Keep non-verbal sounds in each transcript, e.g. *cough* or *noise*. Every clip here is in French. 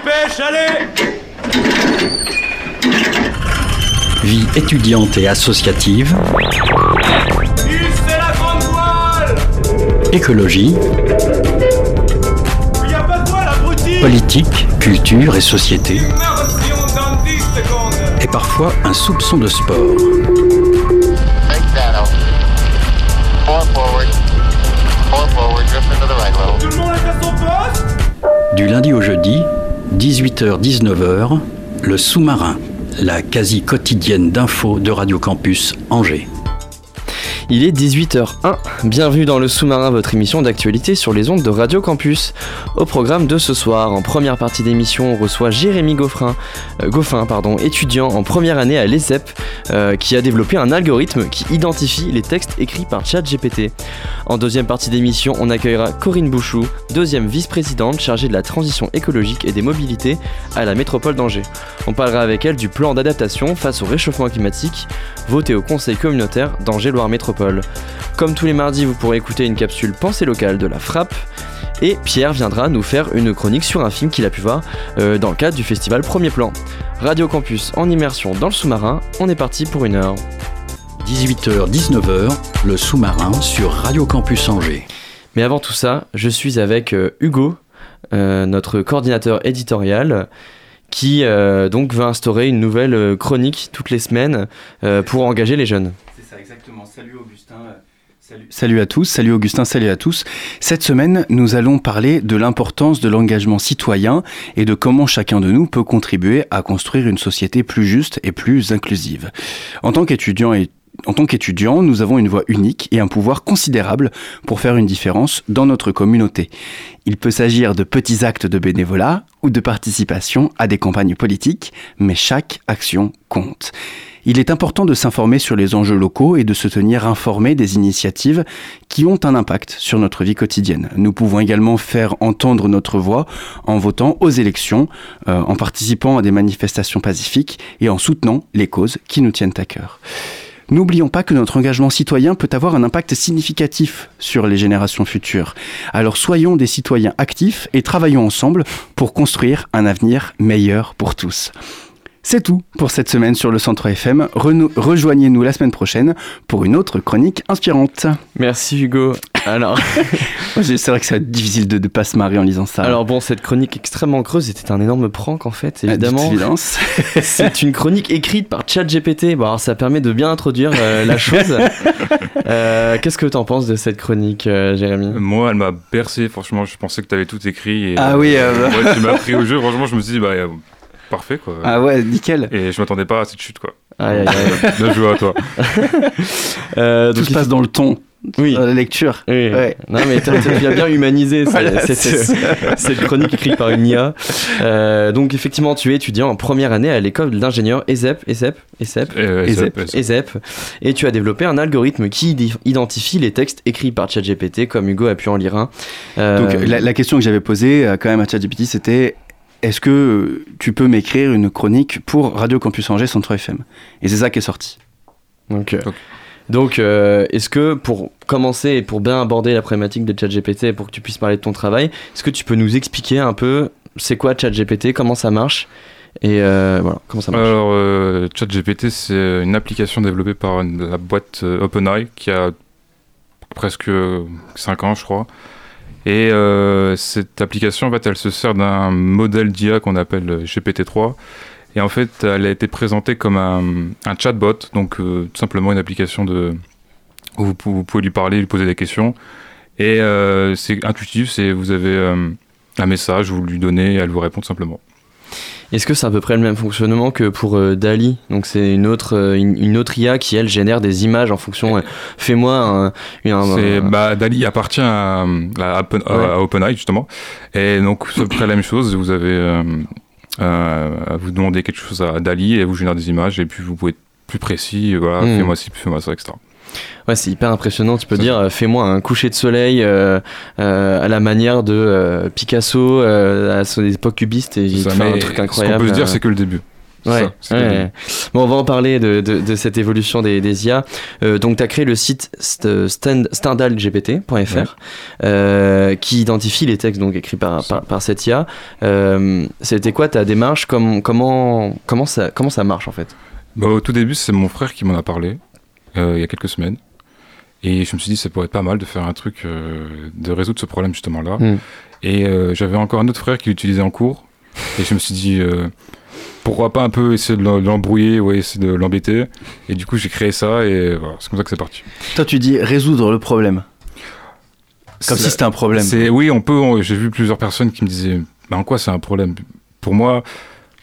dépêche, allez. Vie étudiante et associative, c'est la grande voile. Écologie, Il y a pas de voile, abruti. Politique, culture et société, Merde, si on donne 10 secondes. Et parfois un soupçon de sport. Du lundi au jeudi, 18h-19h, le sous-marin, la quasi quotidienne d'infos de Radio Campus Angers. Il est 18h01. Bienvenue dans le sous-marin, votre émission d'actualité sur les ondes de Radio Campus. Au programme de ce soir, en première partie d'émission, on reçoit Jérémy euh, Goffin, étudiant en première année à l'ESEP, euh, qui a développé un algorithme qui identifie les textes écrits par ChatGPT. En deuxième partie d'émission, on accueillera Corinne Bouchou, deuxième vice-présidente chargée de la transition écologique et des mobilités à la métropole d'Angers. On parlera avec elle du plan d'adaptation face au réchauffement climatique voté au conseil communautaire d'Angers-Loire Métropole. Comme tous les mardis, vous pourrez écouter une capsule pensée locale de la frappe. Et Pierre viendra nous faire une chronique sur un film qu'il a pu voir euh, dans le cadre du festival Premier Plan. Radio Campus en immersion dans le sous-marin, on est parti pour une heure. 18h-19h, le sous-marin sur Radio Campus Angers. Mais avant tout ça, je suis avec euh, Hugo, euh, notre coordinateur éditorial, qui euh, donc va instaurer une nouvelle chronique toutes les semaines pour engager les jeunes. Ça, exactement. Salut Augustin. euh, Salut. à tous, salut Augustin, salut à tous. Cette semaine, nous allons parler de l'importance de l'engagement citoyen et de comment chacun de nous peut contribuer à construire une société plus juste et plus inclusive. En tant qu'étudiant en tant nous avons une voix unique et un pouvoir considérable pour faire une différence dans notre communauté. Il peut s'agir de petits actes de bénévolat ou de participation à des campagnes politiques, mais chaque action compte. Il est important de s'informer sur les enjeux locaux et de se tenir informé des initiatives qui ont un impact sur notre vie quotidienne. Nous pouvons également faire entendre notre voix en votant aux élections, euh, en participant à des manifestations pacifiques et en soutenant les causes qui nous tiennent à cœur. N'oublions pas que notre engagement citoyen peut avoir un impact significatif sur les générations futures. Alors soyons des citoyens actifs et travaillons ensemble pour construire un avenir meilleur pour tous. C'est tout pour cette semaine sur le Centre FM. Rejoignez-nous la semaine prochaine pour une autre chronique inspirante. Merci Hugo. Alors, *laughs* C'est vrai que c'est difficile de ne pas se marrer en lisant ça. alors bon, cette chronique extrêmement creuse était un énorme prank en fait, toute évidemment. *laughs* C'est une chronique écrite par ChatGPT. Bon, alors ça permet de bien introduire euh, la chose. *laughs* Euh, Qu'est-ce que t'en penses de cette chronique, euh, Jérémy? Moi, elle m'a bercé, franchement, je pensais que t'avais tout écrit. Et, Ah oui, euh, ouais, tu m'as pris au jeu, franchement, je me suis dit, bah, euh, parfait, quoi. Ah ouais, nickel. Et je m'attendais pas à cette chute, quoi. Aïe, aïe, aïe. *laughs* Bien joué à toi. *laughs* Euh, Tout donc, se passe dans le ton, Oui. dans la lecture. Oui. Ouais. Non mais tu as bien humanisé *laughs* cette, Voilà, cette- c'est ça. cette chronique écrite par une IA. Euh, donc effectivement tu es étudiant en première année à l'école d'ingénieur E ESEP, ESEP, ESEP, Euh, ESEP. ESEP. ESEP, et tu as développé un algorithme qui identifie les textes écrits par ChatGPT comme Hugo a pu en lire un. Euh, Donc la, la question que j'avais posée euh, quand même à ChatGPT, c'était est-ce que tu peux m'écrire une chronique pour Radio Campus Angers Centre FM Et c'est ça qui est sorti. Donc, donc euh, est-ce que pour commencer et pour bien aborder la problématique de ChatGPT et pour que tu puisses parler de ton travail, est-ce que tu peux nous expliquer un peu c'est quoi ChatGPT, comment ça marche et euh, voilà comment ça marche? Alors, euh, ChatGPT, c'est une application développée par une- la boîte euh, OpenAI qui a presque 5 ans, je crois. Et euh, cette application, en fait, elle se sert d'un modèle d'IA qu'on appelle GPT-3. Et en fait, elle a été présentée comme un, un chatbot, donc euh, tout simplement une application de, où vous, vous pouvez lui parler, lui poser des questions. Et euh, c'est intuitif, c'est vous avez euh, un message, vous lui donnez, et elle vous répond simplement. Est-ce que c'est à peu près le même fonctionnement que pour euh, Dali? Donc c'est une autre euh, une, une autre IA qui elle génère des images en fonction. euh, Fais-moi un, un- C'est, un- bah, Dali appartient à, à, Open- à- Ouais. à OpenAI justement. Et donc c'est à peu près la même chose. Vous avez euh, à vous demander quelque chose à Dali et elle vous génère des images et puis vous pouvez être plus précis. Voilà, Mm. fais-moi ci, fais-moi ça, etc. Ouais, c'est hyper impressionnant. Tu peux dire, euh, fais-moi un coucher de soleil euh, euh, à la manière de Picasso à son époque cubiste et il te fait un truc Ce qu'on incroyable. peut se dire, c'est que le début. Ouais, ça. Bon, on va en parler de, de- de cette évolution des, des IA. Euh, donc, tu as créé le site st- stand- standardgpt.fr euh, qui identifie les textes donc, écrits par, par, par cette IA. Euh, C'était quoi ta démarche? Comme- comment, comment, ça, comment ça marche en fait? Bah, au tout début, c'est mon frère qui m'en a parlé il y a quelques semaines. Et je me suis dit, ça pourrait être pas mal de faire un truc, euh, de résoudre ce problème justement-là. Mm. Et euh, j'avais encore un autre frère qui l'utilisait en cours. Et je me suis dit, euh, pourquoi pas un peu essayer de l'em- l'embrouiller ou essayer de l'embêter. Et du coup, j'ai créé ça et voilà, c'est comme ça que c'est parti. Toi, tu dis résoudre le problème. Comme si c'était un problème. C'est oui, on peut. J'ai vu plusieurs personnes qui me disaient, bah, en quoi c'est un problème? Pour moi,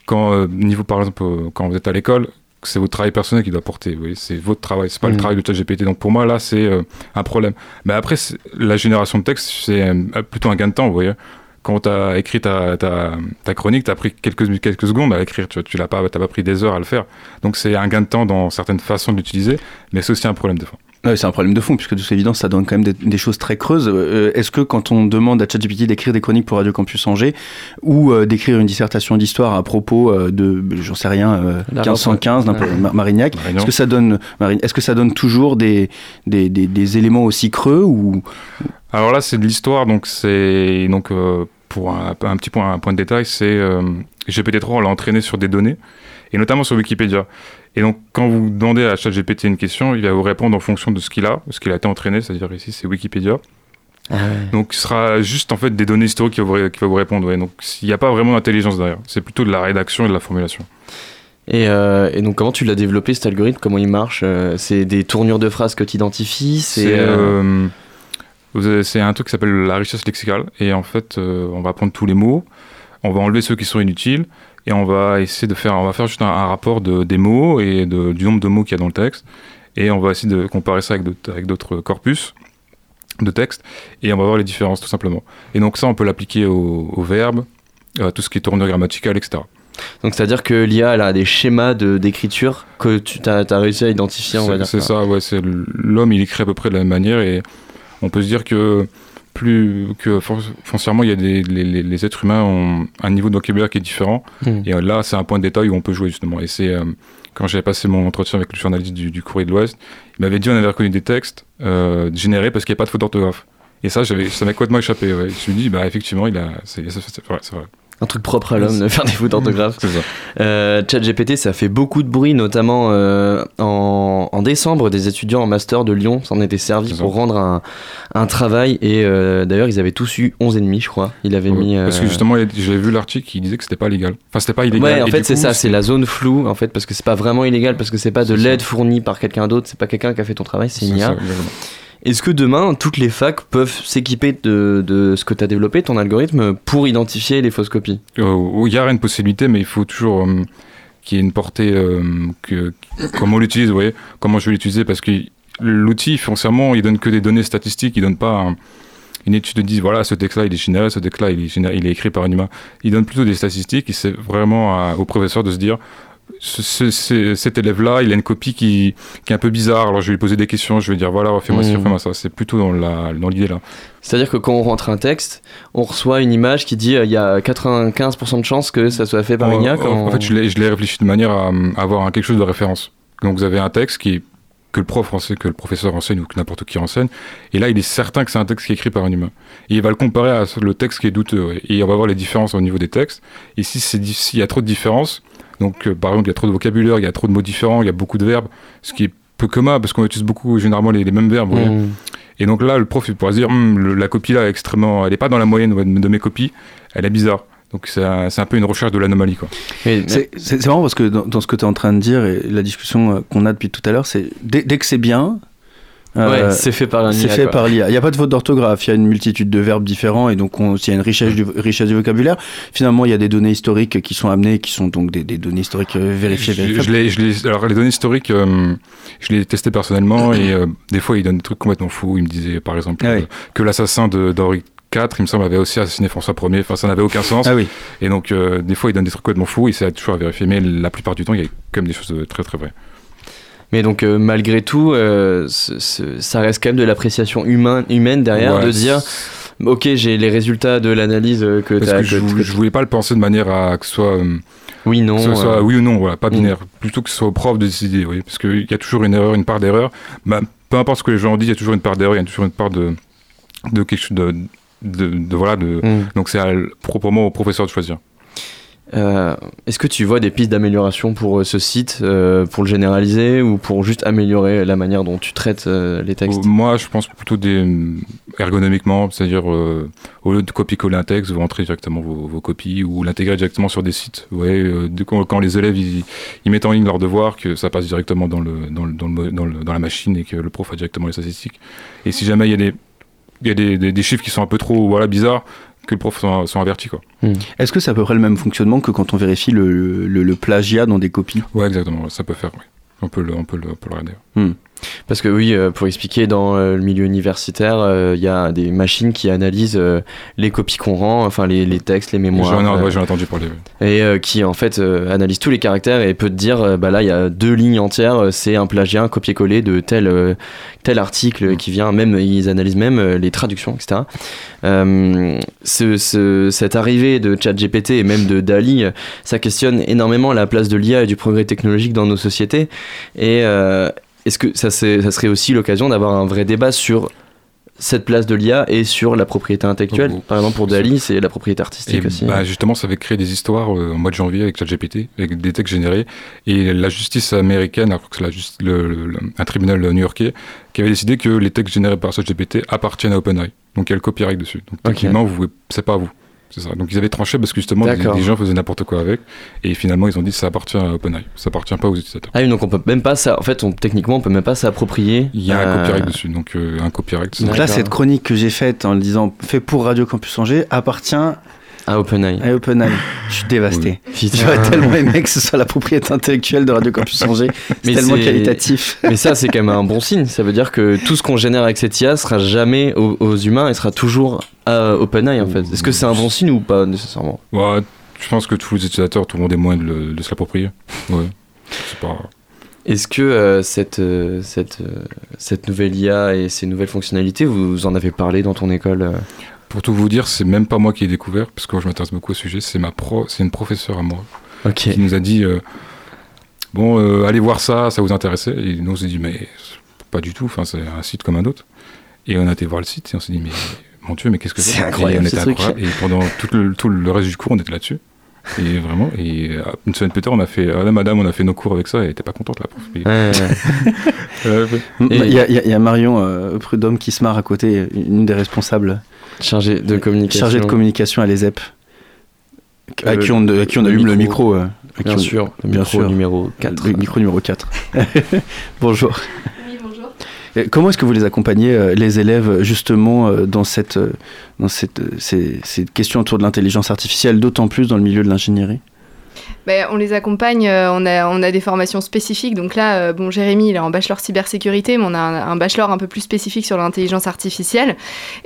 quand euh, niveau par exemple, euh, quand vous êtes à l'école, c'est votre travail personnel qui doit porter. Vous voyez, c'est votre travail, c'est pas le travail de ChatGPT. Donc pour moi là, c'est euh, un problème. Mais après, la génération de texte, c'est euh, plutôt un gain de temps. Vous voyez. Quand tu as écrit ta, ta, ta chronique, tu as pris quelques, quelques secondes à l'écrire. Tu, tu l'as pas, t'as pas pris des heures à le faire. Donc c'est un gain de temps dans certaines façons de l'utiliser, mais c'est aussi un problème de fond. Ouais, c'est un problème de fond, puisque de toute évidence, ça donne quand même des, des choses très creuses. Euh, Est-ce que quand on demande à ChatGPT d'écrire des chroniques pour Radio Campus Angers, ou euh, d'écrire une dissertation d'histoire à propos euh, de, j'en sais rien, euh, La 1515, retraite. n'importe- Ouais. Mar- Marignac, est-ce que ça donne, est-ce que ça donne toujours des, des, des, éléments aussi creux ou Alors là, c'est de l'histoire, donc c'est donc pour un, un petit point, un point de détail, c'est euh, GPT-3, on l'a entraîné sur des données et notamment sur Wikipédia. Et donc, quand vous demandez à ChatGPT une question, il va vous répondre en fonction de ce qu'il a, ce qu'il a été entraîné, c'est-à-dire ici c'est Wikipédia. Donc, ce sera juste en fait des données historiques qui va vous, répondre. ouais. Donc, il n'y a pas vraiment d'intelligence derrière. C'est plutôt de la rédaction et de la formulation. Et, euh, et donc, comment tu l'as développé cet algorithme? Comment il marche? Euh, C'est des tournures de phrases que tu identifies C'est euh, euh, c'est un truc qui s'appelle la richesse lexicale. Et en fait, on va prendre tous les mots, on va enlever ceux qui sont inutiles, et on va essayer de faire, on va faire juste un, un rapport de, des mots et de- du nombre de mots qu'il y a dans le texte. Et on va essayer de comparer ça avec d'autres, corpus de texte, et on va voir les différences tout simplement. Et donc ça, on peut l'appliquer au, au verbe, à tout ce qui est tournure grammaticale, etc. Donc, c'est-à-dire que l'IA, elle a des schémas de- d'écriture que tu as, réussi à identifier, on va dire. C'est ça, ouais. L'homme, il écrit à peu près de la même manière et on peut se dire que plus que foncièrement, il y a des les, êtres humains ont un niveau de vocabulaire qui est différent. Hmm. Et là, c'est un point de détail où on peut jouer justement. Et c'est euh, quand j'avais passé mon entretien avec le journaliste du, du Courrier de l'Ouest, il m'avait dit on avait reconnu des textes euh, générés parce qu'il n'y a pas de faute d'orthographe. Et ça, j'avais, ça m'a complètement échappé. Ouais. Je me suis dit, bah effectivement, il a, c'est, c'est- c'est vrai, c'est vrai. Un truc propre à l'homme de faire des fautes d'orthographe. C'est ça. Euh, ChatGPT, ça fait beaucoup de bruit, notamment euh, en, en décembre, des étudiants en master de Lyon s'en étaient servis ça. pour rendre un, un travail. Et euh, d'ailleurs, ils avaient tous eu 11 ennemis, je crois. Il avait mis. Parce que euh, justement, j'avais vu l'article qui disait que c'était pas légal. Enfin, c'était pas illégal. Ouais, en Et fait, c'est ça, c'est la zone floue, en fait, parce que c'est pas vraiment illégal, parce que c'est pas de l'aide fournie par quelqu'un d'autre, c'est pas quelqu'un qui a fait ton travail, c'est une IA. Est-ce que demain, toutes les facs peuvent s'équiper de, de ce que tu as développé, ton algorithme, pour identifier les fausses copies? Euh, Il y a une possibilité, mais il faut toujours euh, qu'il y ait une portée, euh, que, comment on l'utilise, vous voyez, comment je vais l'utiliser, parce que l'outil, foncièrement, il donne que des données statistiques, il donne pas un- une étude de dit, voilà, ce texte-là, il est généré, ce texte-là, il, est il écrit par un humain. Il donne plutôt des statistiques, et c'est vraiment à- au professeur de se dire, ce- ce- ce- cet élève-là, il a une copie qui, qui est un peu bizarre, alors je vais lui poser des questions, je vais dire, voilà, refais-moi ci, Mhm. refais-moi ça. C'est plutôt dans la- dans l'idée là. C'est-à-dire que quand on rentre un texte, on reçoit une image qui dit euh, il y a 95% de chances que ça soit fait par une IA. En, quand en fait, je l'ai je l'ai réfléchi de manière à, avoir un- quelque chose de référence. Donc, vous avez un texte qui que le prof enseigne, que le professeur enseigne ou que n'importe qui enseigne. Et là, il est certain que c'est un texte qui est écrit par un humain. Et il va le comparer à le texte qui est douteux. Et on va voir les différences au niveau des textes. Et si s'il y a trop de différences, donc euh, par exemple, il y a trop de vocabulaire, il y a trop de mots différents, il y a beaucoup de verbes, ce qui est peu commun parce qu'on utilise beaucoup généralement les, les mêmes verbes. Hmm. Et donc là, le prof, il pourra se dire, Hum, le- la copie là est extrêmement, elle est pas dans la moyenne de de mes copies, elle est bizarre. Donc c'est un, c'est un peu une recherche de l'anomalie, quoi. C'est c'est- c'est marrant parce que dans, dans ce que tu es en train de dire et la discussion euh, qu'on a depuis tout à l'heure, c'est dès, dès que c'est bien, euh, ouais, c'est fait par un c'est IA, fait quoi. par l'IA. Il n'y a pas de faute d'orthographe, il y a une multitude de verbes différents et donc on- s'il y a une richesse du, richesse du vocabulaire, finalement il y a des données historiques qui sont amenées, qui sont donc des, des données historiques euh, vérifiées, Je- je l'ai- je l'ai- alors les données historiques, euh, je l'ai testé personnellement et euh, des fois il donne des trucs complètement fous. Il me disait par exemple Ah oui. euh, que l'assassin de- d'Henri IV, il me semble, avait aussi assassiné François Ier. Enfin, ça n'avait aucun sens. Ah oui. Et donc euh, des fois il donne des trucs complètement fous et c'est toujours à vérifier. Mais la plupart du temps, il y a quand même des choses très très vraies. Mais donc, euh, malgré tout, euh, ça reste quand même de l'appréciation humain, humaine derrière, Ouais, de dire ok, j'ai les résultats de l'analyse euh, que tu as. que je, vou- je voulais pas le penser de manière à que ce soit Oui, non. que ce soit euh, oui ou non, voilà, pas Mm. binaire. Plutôt que ce soit au prof de décider, oui, parce qu'il y a toujours une erreur, une part d'erreur. Bah, peu importe ce que les gens disent, il y a toujours une part d'erreur, il y a toujours une part de, de quelque chose de, de, de- voilà, de. hmm. Donc c'est proprement au professeur de choisir. Euh, Est-ce que tu vois des pistes d'amélioration pour euh, ce site, euh, pour le généraliser ou pour juste améliorer la manière dont tu traites les textes? Moi, je pense plutôt ergonomiquement, c'est-à-dire au lieu de copier-coller un texte, vous rentrez directement vos, copies ou l'intégrer directement sur des sites. Euh, dès qu'on- quand, les élèves ils, mettent en ligne leurs devoirs, que ça passe directement dans la machine et que le prof a directement les statistiques. Et si jamais il y a des chiffres qui sont un peu trop voilà bizarres, que le prof soit, soit averti quoi. Est-ce que c'est à peu près le même fonctionnement que quand on vérifie le, le- le plagiat dans des copies? Ouais, exactement. Ça peut faire. Oui. On peut le on peut le, on peut le regarder. Parce que oui, euh, pour expliquer, dans euh, le milieu universitaire, euh, il y a des machines qui analysent les copies qu'on rend, enfin les, les textes, les mémoires, J'en ai, ouais, j'en ai entendu parler. et qui en fait analyse tous les caractères et peut te dire, bah là il y a deux lignes entières, c'est un plagiat, un copier-coller de tel tel article qui vient, même ils analysent même les traductions, etc. Euh, ce, ce- cette arrivée de ChatGPT et même de Dali, ça questionne énormément la place de l'IA et du progrès technologique dans nos sociétés. Et euh, est-ce que ça, ça serait aussi l'occasion d'avoir un vrai débat sur cette place de l'IA et sur la propriété intellectuelle Oh, Par exemple, pour Dali, c'est la propriété artistique Et aussi. bah, justement, ça avait créé des histoires euh, en mois de janvier avec ChatGPT, avec des textes générés. Et la justice américaine, alors que c'est un tribunal new-yorkais, qui avait décidé que les textes générés par ChatGPT appartiennent à OpenAI. Donc il y a le copyright dessus. Donc techniquement, vous c'est pas à vous. C'est ça. Donc ils avaient tranché parce que justement, des gens faisaient n'importe quoi avec. Et finalement, ils ont dit ça appartient à OpenAI. Ça appartient pas aux utilisateurs. Ah oui, donc on peut même pas ça. En fait, on, techniquement, on peut même pas s'approprier. Il y a un euh, copyright dessus. Donc euh, un copyright. Donc là, cette chronique que j'ai faite en le disant fait pour Radio Campus Angers appartient À OpenAI. à OpenAI. *laughs* Je suis dévasté. Putain. J'aurais tellement *laughs* aimé que ce soit la propriété intellectuelle de Radio Campus Angers. C'est Mais tellement qualitatif. Mais ça, c'est quand même un bon signe. Ça veut dire que tout ce qu'on génère avec cette IA sera jamais aux, aux humains et sera toujours à OpenAI en fait. Est-ce que c'est un bon signe ou pas nécessairement? Ouais, je pense que tous les utilisateurs trouveront des moyens de, le- de se l'approprier. Ouais. C'est pas. Est-ce que euh, cette, euh, cette, euh, cette nouvelle IA et ces nouvelles fonctionnalités, vous en avez parlé dans ton école euh? Pour tout vous dire, c'est même pas moi qui ai découvert, parce que je m'intéresse beaucoup au sujet. C'est ma pro, c'est une professeure à moi Ok. qui nous a dit euh, bon, euh, allez voir ça, ça vous intéressait. Et nous on s'est dit mais pas du tout. Enfin, c'est un site comme un autre. Et on a été voir le site et on s'est dit mais mon Dieu, mais qu'est-ce que C'est c'est? Incroyable, Et on était incroyable. Et pendant tout le, tout le reste du cours, on était là-dessus. Et vraiment, et euh, une semaine plus tard, on a fait, ah là, madame, on a fait nos cours avec ça, et elle était pas contente, la prof. Et- Ouais, ouais. *laughs* Ouais. Et- Il y, a- y Marion euh, Prudhomme qui se marre à côté, une des responsables Chargé de communication. chargée de communication à l'ESEP, à, Euh, qui on, à qui on allume le micro. euh, à Bien on- sûr, le bien micro sûr. numéro 4. Le micro numéro 4. *laughs* Bonjour. Comment est-ce que vous les accompagnez, euh, les élèves, justement, euh, dans, cette, euh, dans cette, ces questions autour de l'intelligence artificielle, d'autant plus dans le milieu de l'ingénierie? Ben, on les accompagne, euh, on, a, on a des formations spécifiques. Donc là, euh, bon, Jérémy, il est en bachelor cybersécurité, mais on a un, un bachelor un peu plus spécifique sur l'intelligence artificielle.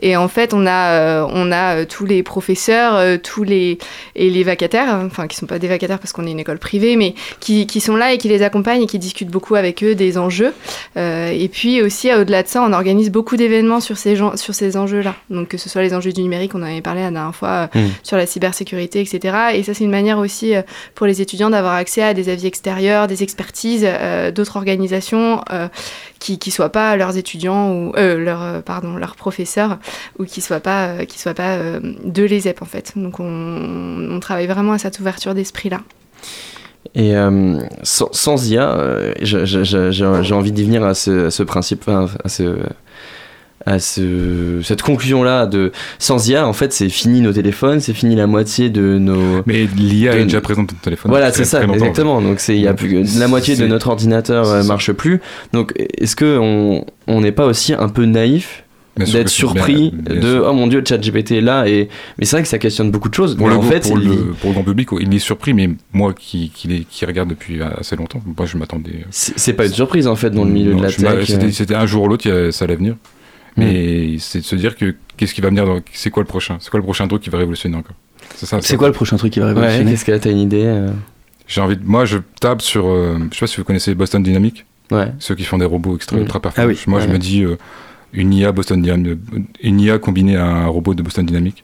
Et en fait, on a, euh, on a tous les professeurs, tous les, et les vacataires, euh, enfin, qui sont pas des vacataires parce qu'on est une école privée, mais qui, qui sont là et qui les accompagnent et qui discutent beaucoup avec eux des enjeux. Et puis aussi, au-delà de ça, on organise beaucoup d'événements sur ces, gens- sur ces enjeux-là. Donc que ce soit les enjeux du numérique, on en avait parlé la dernière fois, euh, Mm. sur la cybersécurité, etc. Et ça, c'est une manière aussi pour les étudiants d'avoir accès à des avis extérieurs, des expertises euh, d'autres organisations euh, qui qui soient pas leurs étudiants ou euh, leurs pardon leurs professeurs ou qui soient pas qui soient pas de l'ESEP en fait. Donc on, travaille vraiment à cette ouverture d'esprit là. Et sans, sans IA, j'ai envie d'y venir à ce, principe, à ce, cette conclusion-là de sans IA, en fait, c'est fini nos téléphones, c'est fini la moitié de nos. Mais l'IA De- est déjà présente dans ton téléphone. Voilà, c'est ça, exactement. Donc c'est il y a plus la moitié de notre ordinateur euh, marche plus. Donc est-ce que on on n'est pas aussi un peu naïf d'être surpris bien- bien de sûr. oh mon dieu ChatGPT est là et mais c'est vrai que ça questionne beaucoup de choses. Pour, mais le, en fait, pour, il- le, pour le grand public, il est surpris, mais moi qui, qui, regarde depuis assez longtemps, moi je m'attendais. c'est c'est pas une surprise en fait dans le milieu Non, de la tech. C'était euh. c'était un jour ou l'autre, ça allait venir. Mm. Mais c'est de se dire que qu'est-ce qui va venir, dans- c'est quoi le prochain? C'est quoi le prochain truc qui va révolutionner encore? C'est ça. C'est quoi le prochain truc qui va Ouais, révolutionner? qu'est-ce que t'as une idée euh? J'ai envie de, moi je table sur, euh, je sais pas si vous connaissez Boston Dynamics, Ouais. ceux qui font des robots extra Mm. ultra performants. Ah oui. Moi je Ouais. me dis euh, une IA Boston Dynamics, une IA combinée à un robot de Boston Dynamics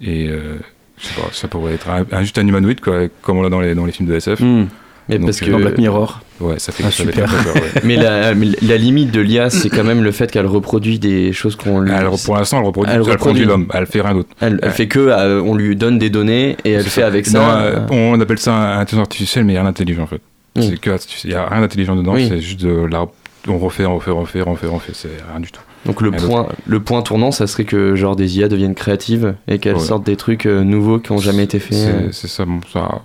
et euh, je sais pas, ça pourrait être un, un- juste un humanoïde, quoi, comme on l'a dans les, dans les films de SF. Hmm. Mais parce euh, que Dans Black Mirror. Ouais, ça fait, Ah, ça fait super. très peur, ouais. mais la, mais la limite de l'IA, c'est quand même le fait qu'elle reproduit des choses qu'on lui. Elle, pour l'instant, elle reproduit, Elle elle reproduit. l'homme, elle fait rien d'autre. Elle, elle Ouais. fait que, euh, on lui donne des données et elle fait ça. avec Non, ça. euh, euh, on appelle ça un intelligence artificielle, mais il n'y a rien d'intelligent en fait. Mm. C'est que. Il n'y a rien d'intelligent dedans, Oui. c'est juste de la. On refait, on refait, on refait, on refait, on refait, c'est rien du tout. Donc le point, le point tournant, ça serait que genre des IA deviennent créatives et qu'elles Ouais. sortent des trucs euh, nouveaux qui ont jamais été faits. C'est c'est ça, bon, ça.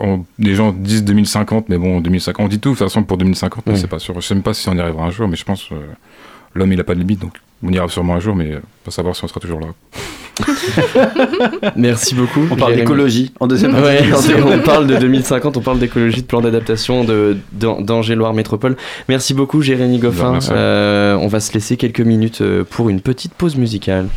On- les gens disent 2050, mais bon, 2050, on dit tout de toute façon pour 2050, mais Oui. c'est pas sûr. Je sais même pas si on y arrivera un jour, mais je pense que l'homme il a pas de limite, donc on y arrive sûrement un jour, mais euh, pas savoir si on sera toujours là. *laughs* Merci beaucoup. On parle Jérémy. d'écologie en deuxième Ouais, partie. on, on parle de 2050, on parle d'écologie, de plan d'adaptation de d'An- d'Angers-Loire Métropole. Merci beaucoup Jérémy Goffin. Merci. Euh, on va se laisser quelques minutes euh, pour une petite pause musicale.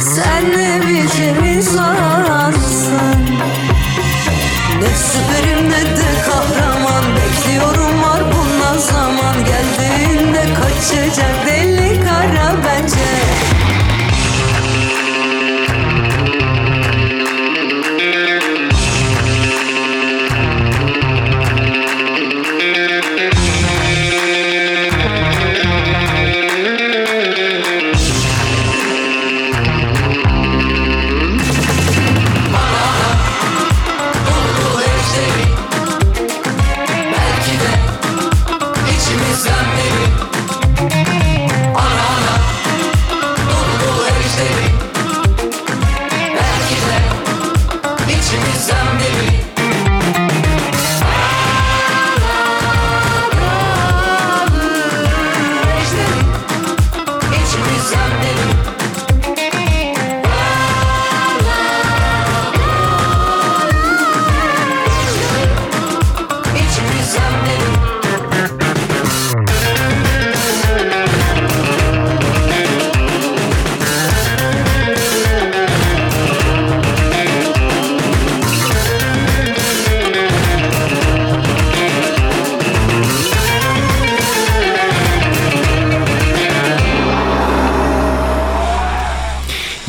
Sen ne biçim insansın? Ne süperim ne de kahraman. Bekliyorum var bundan zaman. Geldiğinde kaçacak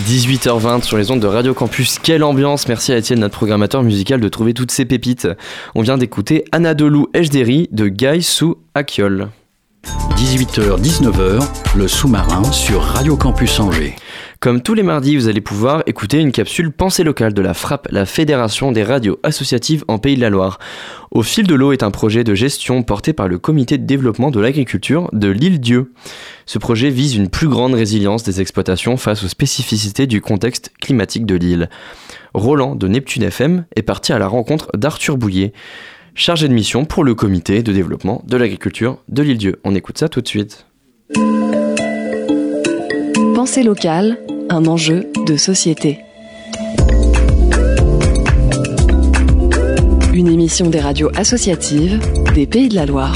18h20 sur les ondes de Radio Campus. Quelle ambiance Merci à Étienne, notre programmateur musical, de trouver toutes ces pépites. On vient d'écouter Anadolu Ejderi de Guy Sou Akiol. 18h-19h, le sous-marin sur Radio Campus Angers. Comme tous les mardis, vous allez pouvoir écouter une capsule Pensée locale de la FRAP, la Fédération des radios associatives en Pays de la Loire. Au fil de l'eau est un projet de gestion porté par le comité de développement de l'agriculture de l'île Dieu. Ce projet vise une plus grande résilience des exploitations face aux spécificités du contexte climatique de l'île. Roland de Neptune FM est parti à la rencontre d'Arthur Bouillet, chargé de mission pour le comité de développement de l'agriculture de l'île Dieu. On écoute ça tout de suite. Pensée locale, un enjeu de société. Une émission des radios associatives des Pays de la Loire.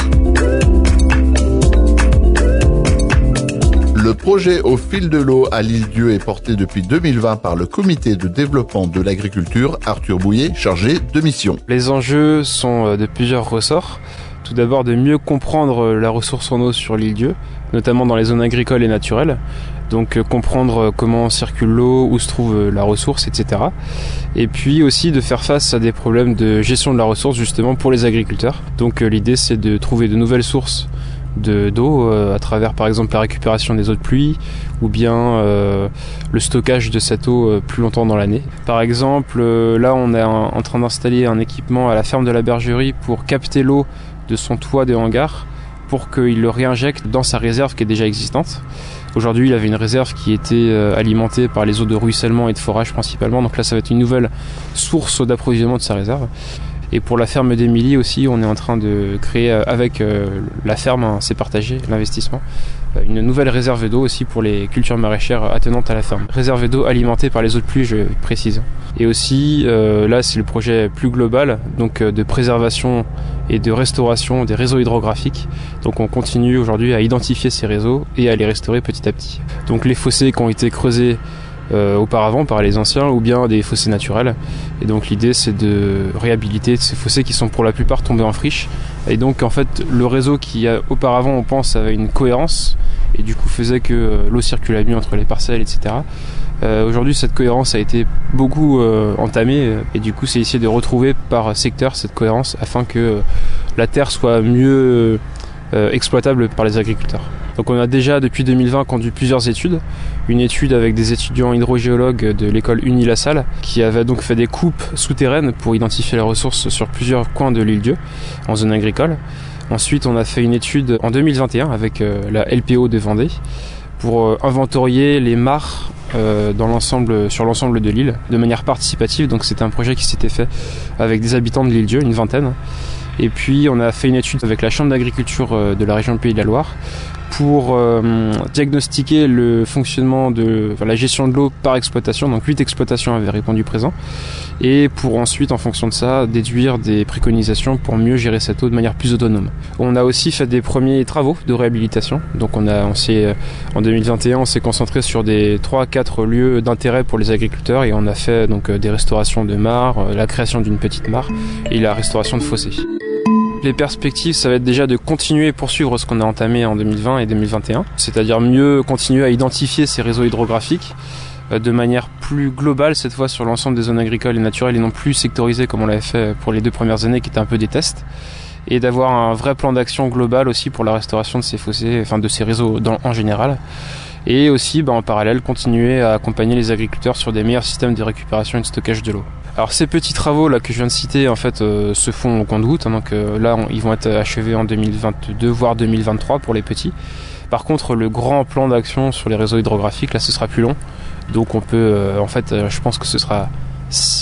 Le projet Au fil de l'eau à l'île Dieu est porté depuis 2020 par le comité de développement de l'agriculture Arthur Bouillet, chargé de mission. Les enjeux sont euh, de plusieurs ressorts. Tout d'abord de mieux comprendre euh, la ressource en eau sur l'île Dieu, notamment dans les zones agricoles et naturelles. Donc euh, comprendre comment circule l'eau, où se trouve la ressource, etc. Et puis aussi de faire face à des problèmes de gestion de la ressource justement pour les agriculteurs. Donc l'idée c'est de trouver de nouvelles sources d'eau euh, à travers par exemple la récupération des eaux de pluie ou bien euh, le stockage de cette eau euh, plus longtemps dans l'année. Par exemple, là on est en train d'installer un équipement à la ferme de la bergerie pour capter l'eau de son toit de hangar pour qu'il le réinjecte dans sa réserve qui est déjà existante. Aujourd'hui, il avait une réserve qui était alimentée par les eaux de ruissellement et de forage principalement. Donc là, ça va être une nouvelle source d'approvisionnement de sa réserve. Et pour la ferme d'Émilie aussi, on est en train de créer euh, avec euh, la ferme, hein, c'est partagé l'investissement, euh, une nouvelle réserve d'eau aussi pour les cultures maraîchères attenantes à la ferme. Réserve d'eau alimentée par les eaux de pluie, je précise. Et aussi, là, c'est le projet plus global, donc de préservation et de restauration des réseaux hydrographiques. Donc on continue aujourd'hui à identifier ces réseaux et à les restaurer petit à petit. Donc les fossés qui ont été creusés euh, auparavant par les anciens ou bien des fossés naturels. Et donc l'idée c'est de réhabiliter ces fossés qui sont pour la plupart tombés en friche. Et donc en fait le réseau qui a, auparavant on pense avait une cohérence et du coup faisait que euh, l'eau circulait mieux entre les parcelles, etc. Euh, Aujourd'hui cette cohérence a été beaucoup euh, entamée et du coup c'est essayer de retrouver par secteur cette cohérence afin que la terre soit mieux exploitable par les agriculteurs. Donc on a déjà depuis 2020 conduit plusieurs études. Une étude avec des étudiants hydrogéologues de l'école Uni-La-Salle qui avait donc fait des coupes souterraines pour identifier les ressources sur plusieurs coins de l'île Dieu en zone agricole. Ensuite on a fait une étude en 2021 avec euh, la LPO de Vendée pour euh, inventorier les mares euh, dans l'ensemble, sur l'ensemble de l'île de manière participative. Donc c'était un projet qui s'était fait avec des habitants de l'île Dieu, une vingtaine. Et puis on a fait une étude avec la Chambre d'agriculture de la région de Pays de la Loire pour euh, diagnostiquer le fonctionnement de la gestion de l'eau par exploitation. Donc 8 exploitations avaient répondu présent. Et pour ensuite, en fonction de ça, déduire des préconisations pour mieux gérer cette eau de manière plus autonome. On a aussi fait des premiers travaux de réhabilitation. Donc on a, on euh, en 2021, on s'est concentré sur des 3-4 lieux d'intérêt pour les agriculteurs et on a fait donc euh, des restaurations de mares, la création d'une petite mare et la restauration de fossés. Les perspectives, ça va être déjà de continuer et poursuivre ce qu'on a entamé en 2020 et 2021, c'est-à-dire mieux continuer à identifier ces réseaux hydrographiques euh, de manière plus globale cette fois sur l'ensemble des zones agricoles et naturelles et non plus sectorisées comme on l'avait fait pour les deux premières années qui étaient un peu des tests et d'avoir un vrai plan d'action global aussi pour la restauration de ces fossés, enfin de ces réseaux en général et aussi bah, en parallèle continuer à accompagner les agriculteurs sur des meilleurs systèmes de récupération et de stockage de l'eau. Alors ces petits travaux là que je viens de citer en fait euh, se font au compte-gouttes, hein, donc euh, là ils vont être achevés en 2022 voire 2023 pour les petits. Par contre le grand plan d'action sur les réseaux hydrographiques là ce sera plus long, donc on peut euh, en fait je pense que ce sera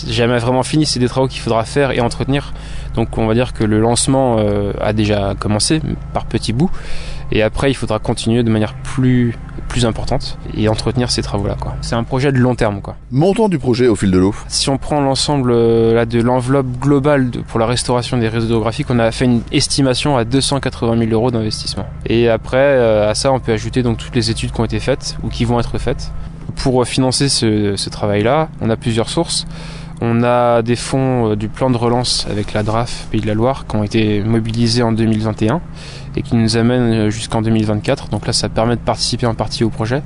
jamais vraiment fini, c'est des travaux qu'il faudra faire et entretenir. Donc on va dire que le lancement a déjà commencé par petits bouts et après il faudra continuer de manière plus plus importante et entretenir ces travaux-là. Quoi. C'est un projet de long terme. Quoi. Montant du projet au fil de l'eau Si on prend l'ensemble euh, là, de l'enveloppe globale de, pour la restauration des réseaux géographiques, on a fait une estimation à 280 000 euros d'investissement. Et après, euh, à ça, on peut ajouter donc toutes les études qui ont été faites ou qui vont être faites. Pour financer ce, ce travail-là, on a plusieurs sources. On a des fonds euh, du plan de relance avec la DRAF Pays de la Loire qui ont été mobilisés en 2021 et qui nous amène euh, jusqu'en 2024. Donc là, ça permet de participer en partie au projet.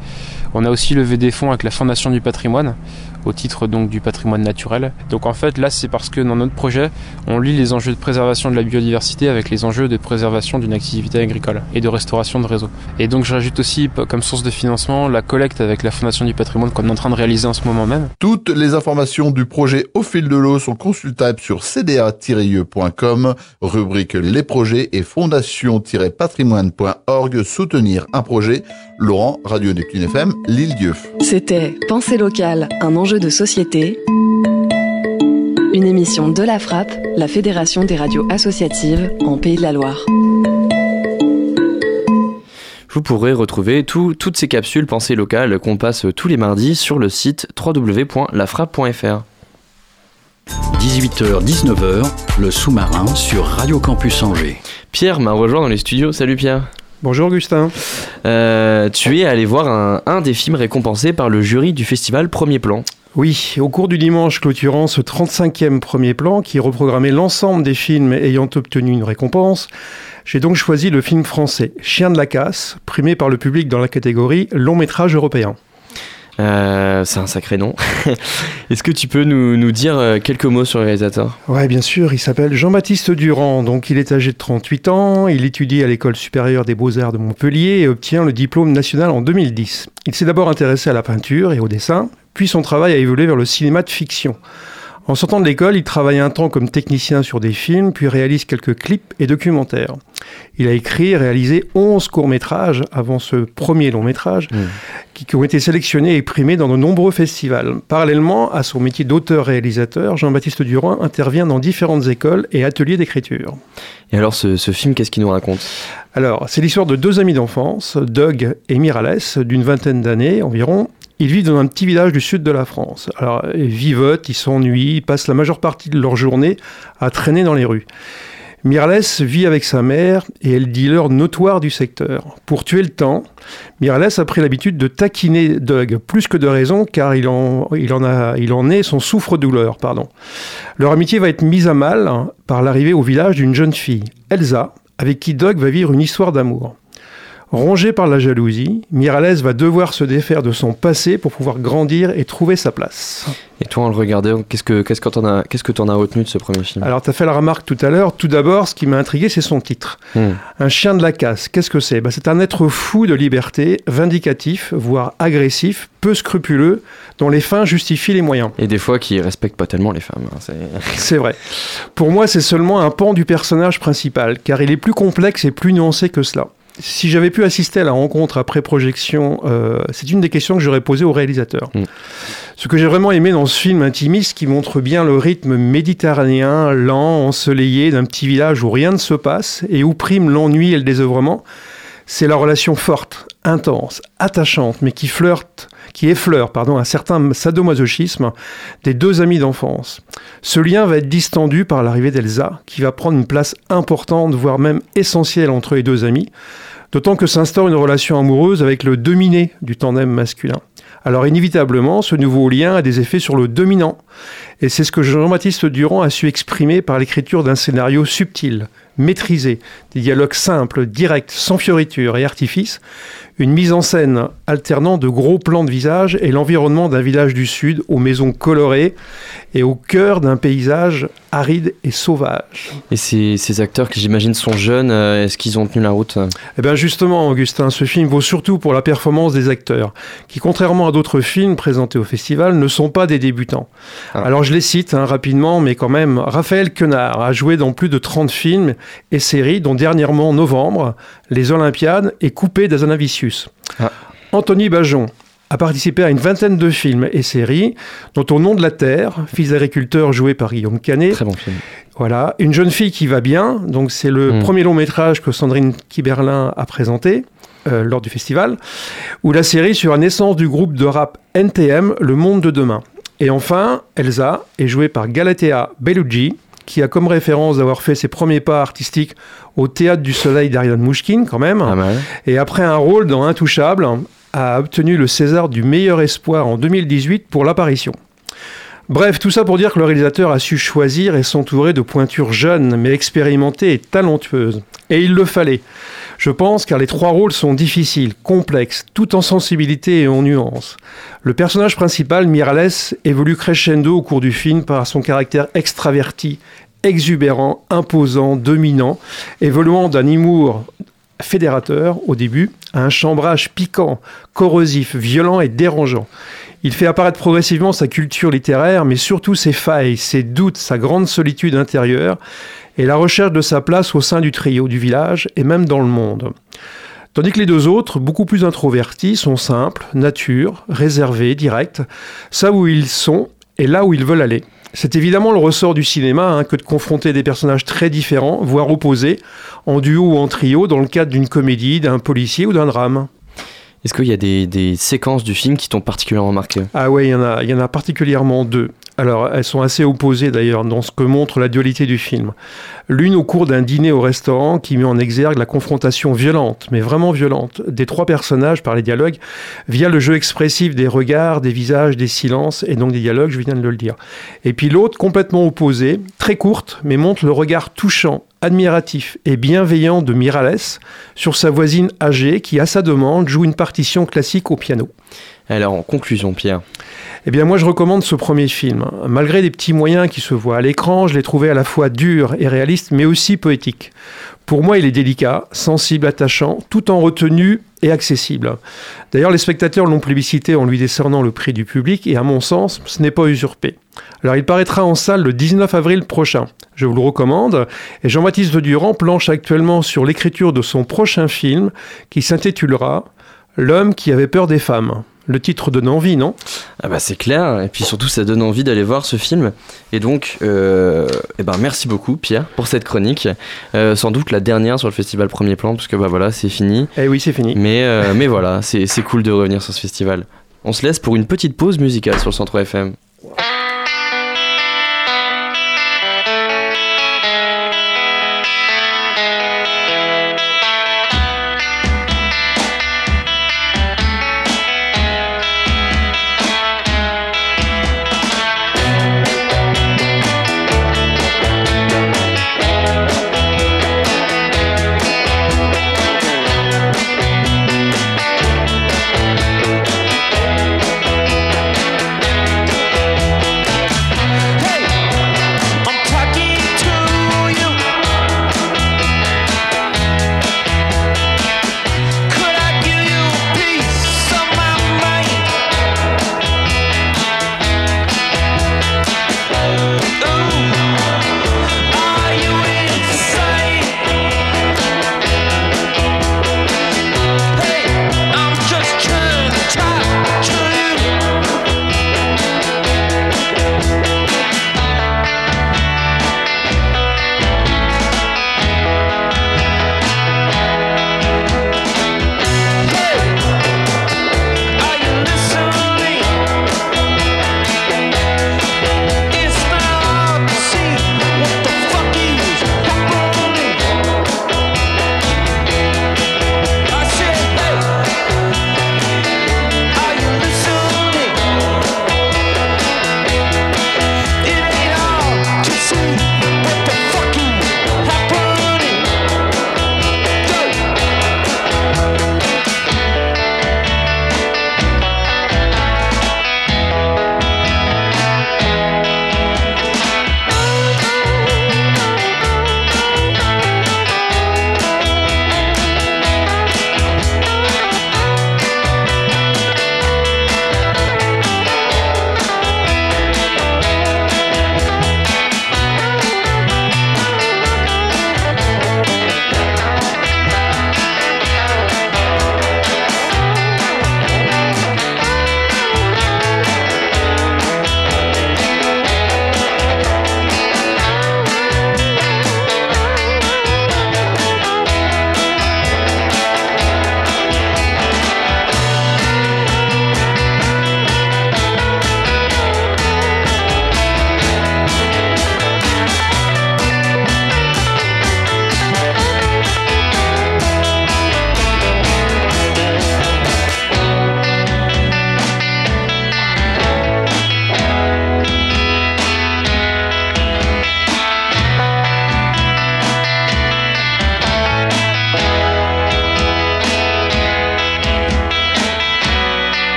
On a aussi levé des fonds avec la Fondation du patrimoine au titre donc du patrimoine naturel. Donc en fait là c'est parce que dans notre projet on lie les enjeux de préservation de la biodiversité avec les enjeux de préservation d'une activité agricole et de restauration de réseaux. Et donc je rajoute aussi comme source de financement la collecte avec la Fondation du patrimoine qu'on est en train de réaliser en ce moment même. Toutes les informations du projet Au fil de l'eau sont consultables sur cda-ieu.com, rubrique Les projets et fondation-patrimoine.org. Soutenir un projet. Laurent, Radio Neptune FM, Lille-Dieu. C'était Pensée locale, un enjeu de société. Une émission de la Frappe, la Fédération des radios associatives en Pays de la Loire. Vous pourrez retrouver tout- toutes ces capsules pensées locales qu'on passe tous les mardis sur le site www.lafrappe.fr. 18h-19h, le sous-marin sur Radio Campus Angers. Pierre m'a rejoint dans les studios. Salut Pierre. Bonjour Augustin. Euh, tu es allé voir un, un des films récompensés par le jury du festival Premier Plan. Oui, au cours du dimanche clôturant ce 35e premier plan qui reprogrammait l'ensemble des films ayant obtenu une récompense, j'ai donc choisi le film français Chien de la casse, primé par le public dans la catégorie long métrage européen. Euh, c'est un sacré nom. *laughs* Est-ce que tu peux nous, nous dire euh, quelques mots sur le réalisateur? Ouais, bien sûr, il s'appelle Jean-Baptiste Durand, donc il est âgé de 38 ans, il étudie à l'école supérieure des beaux-arts de Montpellier et obtient le diplôme national en 2010. Il s'est d'abord intéressé à la peinture et au dessin, puis son travail a évolué vers le cinéma de fiction. En sortant de l'école, il travaille un temps comme technicien sur des films, puis réalise quelques clips et documentaires. Il a écrit et réalisé 11 courts-métrages avant ce premier long-métrage, qui, qui ont été sélectionnés et primés dans de nombreux festivals. Parallèlement à son métier d'auteur-réalisateur, Jean-Baptiste Durand intervient dans différentes écoles et ateliers d'écriture. Et alors ce, ce film, qu'est-ce qu'il nous raconte? Alors, c'est l'histoire de deux amis d'enfance, Doug et Mirales, d'une vingtaine d'années environ. Ils vivent dans un petit village du sud de la France. Alors, ils vivotent, ils s'ennuient, ils passent la majeure partie de leur journée à traîner dans les rues. Mirales vit avec sa mère et elle dealer notoire du secteur. Pour tuer le temps, Mirales a pris l'habitude de taquiner Doug, plus que de raison, car il en, a, il en est son souffre-douleur. Pardon. Leur amitié va être mise à mal par l'arrivée au village d'une jeune fille, Elsa, avec qui Doug va vivre une histoire d'amour. Rongé par la jalousie, Mirales va devoir se défaire de son passé pour pouvoir grandir et trouver sa place. Et toi, en le regardant, qu'est-ce que qu'est-ce que t'en as qu'est-ce que t'en as retenu de ce premier film? Alors, tu as fait la remarque tout à l'heure. Tout d'abord, ce qui m'a intrigué, c'est son titre. Hmm. Un chien de la casse. Qu'est-ce que c'est? Bah, C'est un être fou de liberté, vindicatif, voire agressif, peu scrupuleux, dont les fins justifient les moyens. Et des fois, qui respectent pas tellement les femmes. hein, C'est vrai. Pour moi, c'est seulement un pan du personnage principal, car il est plus complexe et plus nuancé que cela. Si j'avais pu assister à la rencontre après projection, euh, c'est une des questions que j'aurais posées au réalisateur. Mm. Ce que j'ai vraiment aimé dans ce film intimiste qui montre bien le rythme méditerranéen, lent, ensoleillé d'un petit village où rien ne se passe et où prime l'ennui et le désœuvrement, c'est la relation forte, intense, attachante, mais qui effleure un certain sadomasochisme des deux amis d'enfance. Ce lien va être distendu par l'arrivée d'Elsa, qui va prendre une place importante, voire même essentielle entre les deux amis, d'autant que s'instaure une relation amoureuse avec le dominé du tandem masculin. Alors inévitablement, ce nouveau lien a des effets sur le dominant, et c'est ce que Jean-Baptiste Durand a su exprimer par l'écriture d'un scénario subtil, maîtrisé, des dialogues simples, directs, sans fioritures et artifices, une mise en scène alternant de gros plans de visage et l'environnement d'un village du sud aux maisons colorées et au cœur d'un paysage aride et sauvage. Et ces, ces acteurs qui j'imagine sont jeunes, euh, est-ce qu'ils ont tenu la route Eh bien justement, Augustin, ce film vaut surtout pour la performance des acteurs, qui contrairement à d'autres films présentés au festival, ne sont pas des débutants. Alors je les cite hein, rapidement, mais quand même, Raphaël Quenard a joué dans plus de 30 films et séries, dont dernièrement en novembre, Les Olympiades et Coupé d'Azanavicius. Anthony Bajon a participé à une vingtaine de films et séries, dont Au nom de la terre, fils d'agriculteur joué par Guillaume Canet. Très bon film. Voilà, Une jeune fille qui va bien, donc c'est le Mm. premier long métrage que Sandrine Kiberlin a présenté euh, lors du festival, ou la série sur la naissance du groupe de rap NTM, Le Monde de Demain. Et enfin, Elsa est jouée par Galatea Bellucci, qui a comme référence d'avoir fait ses premiers pas artistiques au Théâtre du Soleil d'Ariane Mouchkine, quand même. Et après un rôle dans Intouchable, a obtenu le César du meilleur espoir en 2018 pour l'apparition. Bref, tout ça pour dire que le réalisateur a su choisir et s'entourer de pointures jeunes, mais expérimentées et talentueuses. Et il le fallait. Je pense car les trois rôles sont difficiles, complexes, tout en sensibilité et en nuance. Le personnage principal, Mirales, évolue crescendo au cours du film par son caractère extraverti, exubérant, imposant, dominant, évoluant d'un humour fédérateur au début à un chambrage piquant, corrosif, violent et dérangeant. Il fait apparaître progressivement sa culture littéraire, mais surtout ses failles, ses doutes, sa grande solitude intérieure et la recherche de sa place au sein du trio, du village et même dans le monde. Tandis que les deux autres, beaucoup plus introvertis, sont simples, nature, réservés, directs, savent où ils sont et là où ils veulent aller. C'est évidemment le ressort du cinéma hein, que de confronter des personnages très différents, voire opposés, en duo ou en trio, dans le cadre d'une comédie, d'un policier ou d'un drame. Est-ce qu'il y a des, séquences du film qui t'ont particulièrement marqué? Ah ouais, il y en a particulièrement deux. Alors, elles sont assez opposées d'ailleurs dans ce que montre la dualité du film. L'une au cours d'un dîner au restaurant qui met en exergue la confrontation violente, mais vraiment violente, des trois personnages par les dialogues, via le jeu expressif des regards, des visages, des silences, et donc des dialogues, je viens de le dire. Et puis l'autre, complètement opposé, très courte, mais montre le regard touchant, admiratif et bienveillant de Mirales sur sa voisine âgée qui, à sa demande, joue une partition classique au piano. Alors, en conclusion, Pierre Eh bien, moi, je recommande ce premier film. Malgré des petits moyens qui se voient à l'écran, je l'ai trouvé à la fois dur et réaliste, mais aussi poétique. Pour moi, il est délicat, sensible, attachant, tout en retenue et accessible. D'ailleurs, les spectateurs l'ont plébiscité en lui décernant le prix du public, et à mon sens, ce n'est pas usurpé. Alors, il paraîtra en salle le 19 avril prochain. Je vous le recommande. Et Jean-Baptiste Durand planche actuellement sur l'écriture de son prochain film, qui s'intitulera L'homme qui avait peur des femmes. Le titre donne envie, non? Ah bah c'est clair, et puis surtout ça donne envie d'aller voir ce film. Et donc, euh, eh ben merci beaucoup Pierre pour cette chronique. Euh, sans doute la dernière sur le festival Premier Plan, parce que bah voilà, c'est fini. Eh oui, c'est fini. Mais, euh, mais voilà, c'est c'est cool de revenir sur ce festival. On se laisse pour une petite pause musicale sur le Centre FM.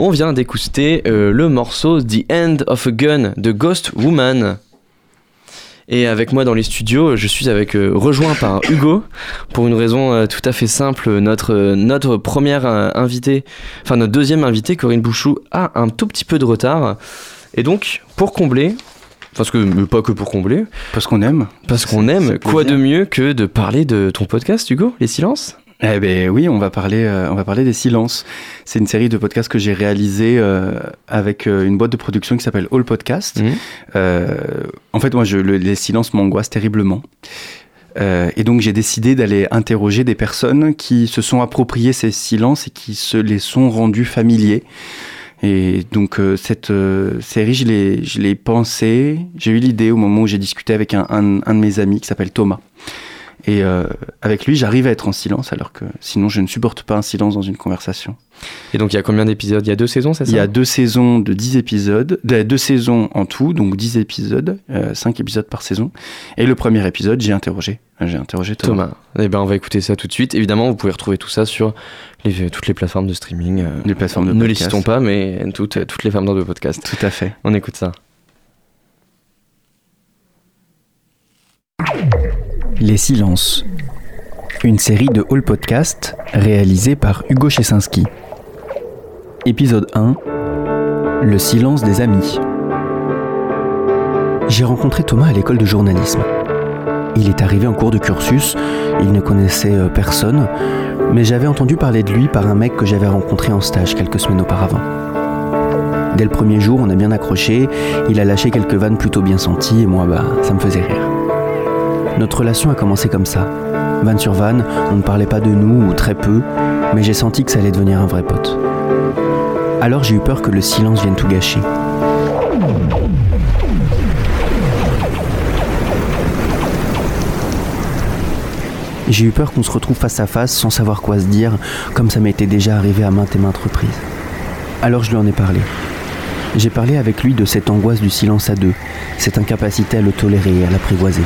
On vient d'écouter euh, le morceau The End of a Gun de Ghost Woman. Et avec moi dans les studios, je suis avec euh, rejoint par *laughs* Hugo pour une raison euh, tout à fait simple. Notre euh, notre première invitée, enfin notre deuxième invitée, Corinne Bouchou, a un tout petit peu de retard. Et donc pour combler, parce que mais pas que pour combler, Parce qu'on aime. parce qu'on aime, quoi de mieux que de parler de ton podcast, Hugo, Les Silences? Eh ben oui, on va parler, euh, on va parler des silences. C'est une série de podcasts que j'ai réalisé euh, avec euh, une boîte de production qui s'appelle All Podcast. Mhm. Euh, en fait, moi, je, le- les silences m'angoissent terriblement. Euh, et donc, j'ai décidé d'aller interroger des personnes qui se sont appropriées ces silences et qui se les sont rendus familiers. Et donc, euh, cette euh, série, je l'ai, je l'ai pensée. J'ai eu l'idée au moment où j'ai discuté avec un, un- un de mes amis qui s'appelle Thomas. Et euh, avec lui, j'arrive à être en silence, alors que sinon, je ne supporte pas un silence dans une conversation. Et donc il y a combien d'épisodes? Il y a deux saisons, c'est ça Il y a deux saisons de 10 épisodes, de- deux saisons en tout, donc 10 épisodes, 5 épisodes par saison. Et le premier épisode, j'ai interrogé. J'ai interrogé Thomas. Thomas. Eh ben on va écouter ça tout de suite. Évidemment, vous pouvez retrouver tout ça sur les- toutes les plateformes de streaming. euh, Les plateformes de ne les podcast. citons pas, mais toutes, toutes les plateformes de podcast. Tout à fait. On écoute ça. Les silences. Une série de Hall Podcast réalisée par Hugo Chesinski. Épisode 1. Le silence des amis. J'ai rencontré Thomas à l'école de journalisme. Il est arrivé en cours de cursus, il ne connaissait euh, personne, mais j'avais entendu parler de lui par un mec que j'avais rencontré en stage quelques semaines auparavant. Dès le premier jour, on a bien accroché, il a lâché quelques vannes plutôt bien senties et moi, bah, ça me faisait rire. Notre relation a commencé comme ça. Van sur van, on ne parlait pas de nous ou très peu, mais j'ai senti que ça allait devenir un vrai pote. Alors j'ai eu peur que le silence vienne tout gâcher. J'ai eu peur qu'on se retrouve face à face sans savoir quoi se dire, comme ça m'était déjà arrivé à maintes et maintes reprises. Alors je lui en ai parlé. J'ai parlé avec lui de cette angoisse du silence à deux, cette incapacité à le tolérer et à l'apprivoiser.